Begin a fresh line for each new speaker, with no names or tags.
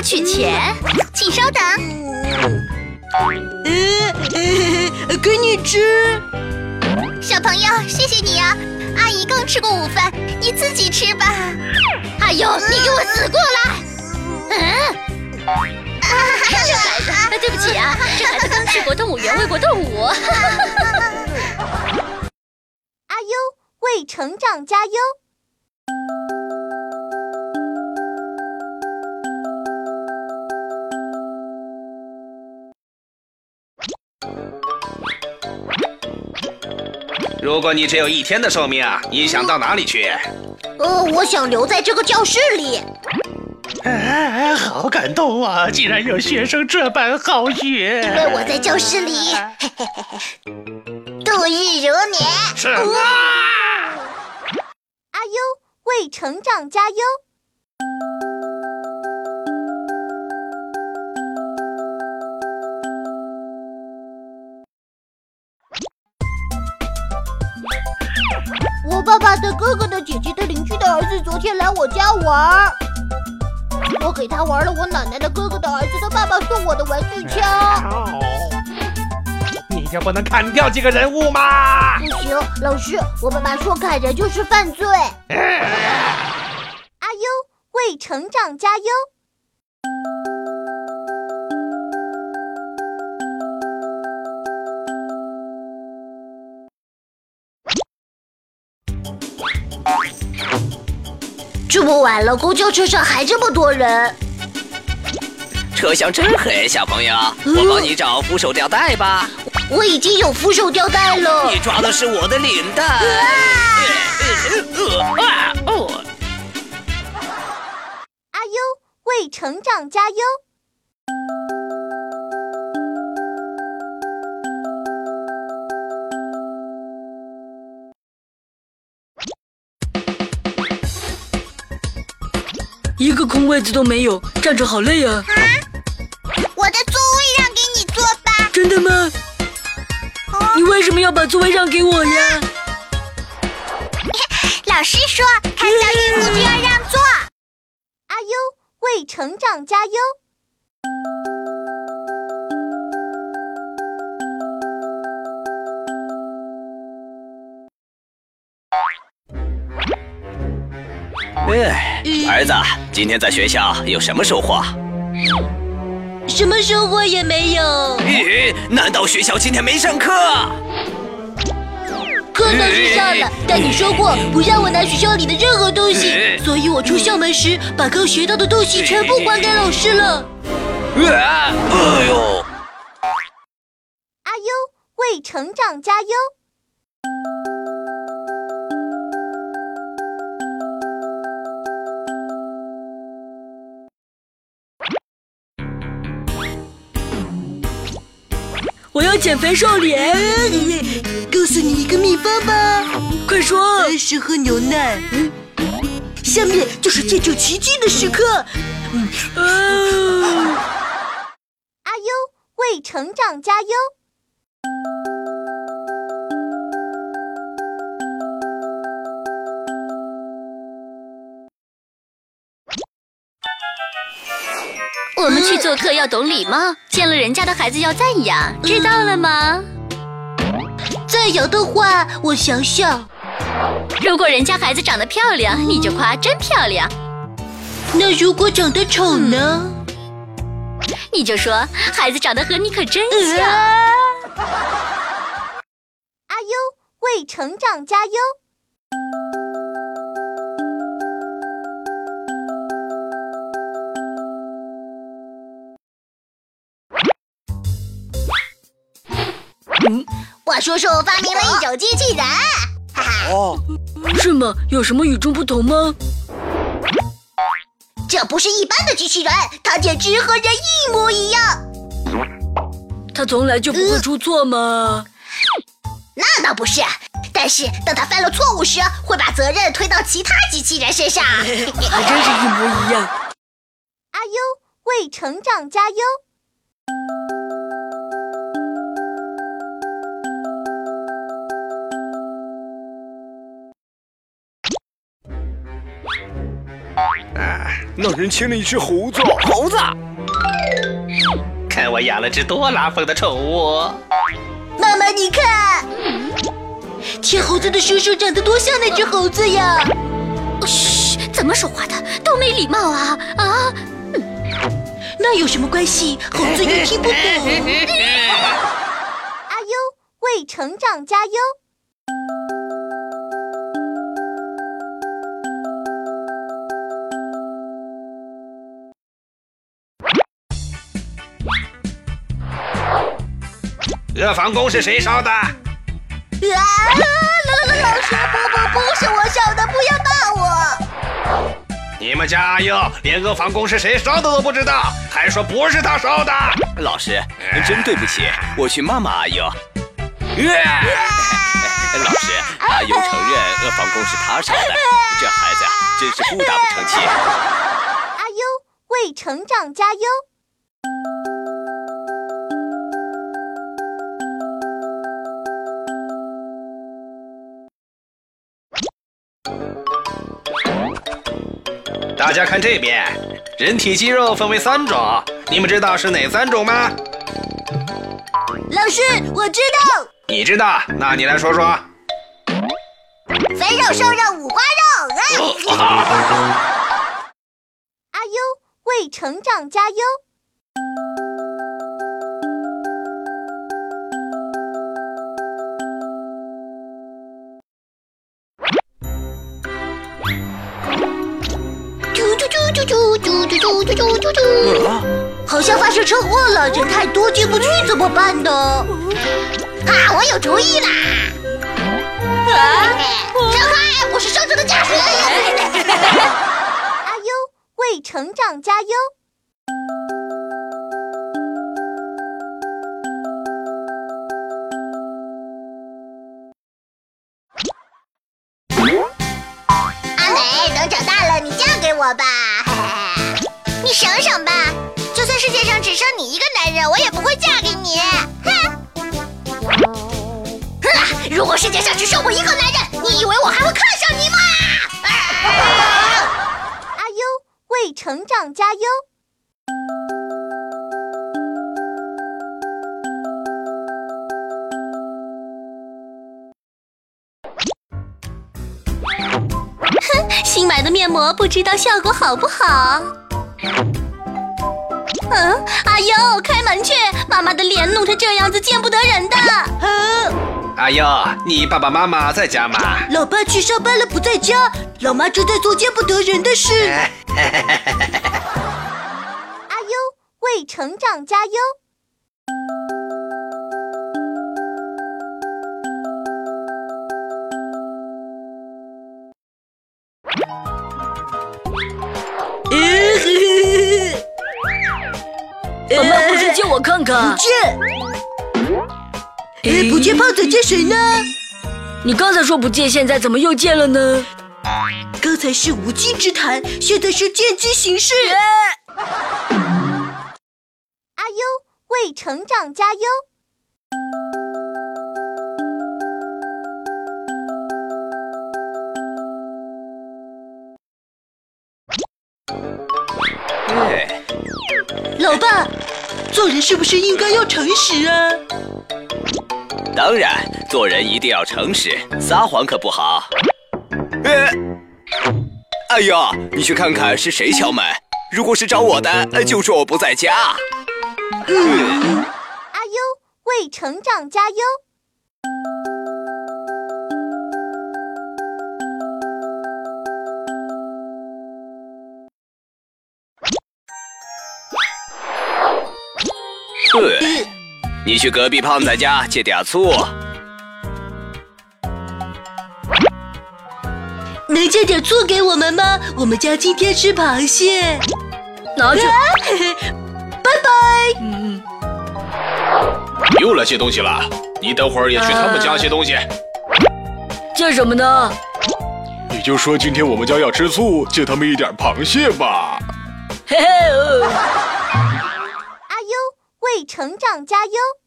要取钱，请稍等。
呃，给你吃。
小朋友，谢谢你啊！阿姨刚吃过午饭，你自己吃吧。哎呦，你给我死过来！嗯，这孩子，对不起啊，这孩子刚去过动物园喂过动物。
阿优为成长加油。
如果你只有一天的寿命，你想到哪里去？
呃，我想留在这个教室里。
哎，好感动啊！竟然有学生这般好学。
因为我在教室里，度日如年。
是啊。
阿优为成长加油。我爸爸的哥哥的姐姐的邻居的儿子昨天来我家玩我给他玩了我奶奶的哥哥的儿子的爸爸送我的玩具枪。
你就不能砍掉几个人物吗？
不行，老师，我爸爸说砍人就是犯罪。阿优为成长加油。这么晚了，公交车上还这么多人。
车厢真黑，小朋友，我帮你找扶手吊带吧。
我已经有扶手吊带了。
你抓的是我的领带。
阿优为成长加油。
一个空位子都没有，站着好累啊！
我的座位让给你坐吧。
真的吗？你为什么要把座位让给我呀？
老师说，看到孕妇就要让座。
阿优为成长加油。
哎，儿子，今天在学校有什么收获？
什么收获也没有。
咦，难道学校今天没上课？
课倒是上了，但你说过不让我拿学校里的任何东西，所以我出校门时把刚学到的东西全部还给老师了。
哎呦！
阿优为成长加油。
我要减肥瘦脸，
告诉你一个秘方吧，
快说。
是喝牛奶，嗯，下面就是见证奇迹的时刻。
嗯，阿优为成长加油。
做客要懂礼貌，见了人家的孩子要赞扬，知道了吗？
赞扬的话，我想想。
如果人家孩子长得漂亮，你就夸真漂亮。
那如果长得丑呢？
你就说孩子长得和你可真像。
阿优为成长加油。
嗯，
我叔叔发明了一种机器人。哈哈。
哦，是吗？有什么与众不同吗？
这不是一般的机器人，它简直和人一模一样。
它从来就不会出错吗？
那倒不是，但是当它犯了错误时，会把责任推到其他机器人身上。
还真是一模一样。
阿优为成长加油。
那人牵了一只猴子。
猴子，
看我养了只多拉风的宠物。
妈妈，你看，牵猴子的叔叔长得多像那只猴子呀！
嘘，怎么说话的？多没礼貌啊！啊，
那有什么关系？猴子又听不懂。
阿优为成长加油！
这房宫是谁烧的？
啊！老老老师，不不不是我烧的，不要骂我！
你们家阿优连阿房宫是谁烧的都不知道，还说不是他烧的。
老师，真对不起，我去骂骂阿优。老师，阿优承认阿房宫是他烧的，这孩子，真是不打不成器。
阿优为成长加油！
大家看这边，人体肌肉分为三种，你们知道是哪三种吗？
老师，我知道，
你知道？那你来说说。
肥肉、瘦肉、五花肉。阿优为成长加油！
嘟嘟嘟嘟嘟嘟嘟！
好像发生车祸了，人太多进不去怎么办呢？
啊，我有主意啦！啊，张开，我是车主的驾驶员。
阿优为成长加油。
阿美，等长大了你嫁给我吧。人，我也不会嫁给你。哼！哼！如果世界上只剩我一个男人，你以为我还会看上你吗？
阿优为成长加油！
哼新买的面膜不知道效果好不好？嗯，阿优，开门去！妈妈的脸弄成这样子，见不得人的。
阿优，你爸爸妈妈在家吗？
老爸去上班了，不在家。老妈正在做见不得人的事。
阿优为成长加油！
我看看
不？见。哎，不见胖子见谁呢？
你刚才说不借，现在怎么又借了呢？
刚才是无稽之谈，现在是见机行事。
阿优为成长加油！
做人是不是应该要诚实啊？
当然，做人一定要诚实，撒谎可不好。哎，哎呀，你去看看是谁敲门。如果是找我的，呃就说我不在家。嗯，
阿优为成长加油！
对，你去隔壁胖仔家借点醋。
能借点醋给我们吗？我们家今天吃螃蟹。
拿去。
拜拜。
嗯，
又来借东西了，你等会儿也去他们家借东西。
借什么呢？
你就说今天我们家要吃醋，借他们一点螃蟹吧。
嘿嘿。
为成长加油！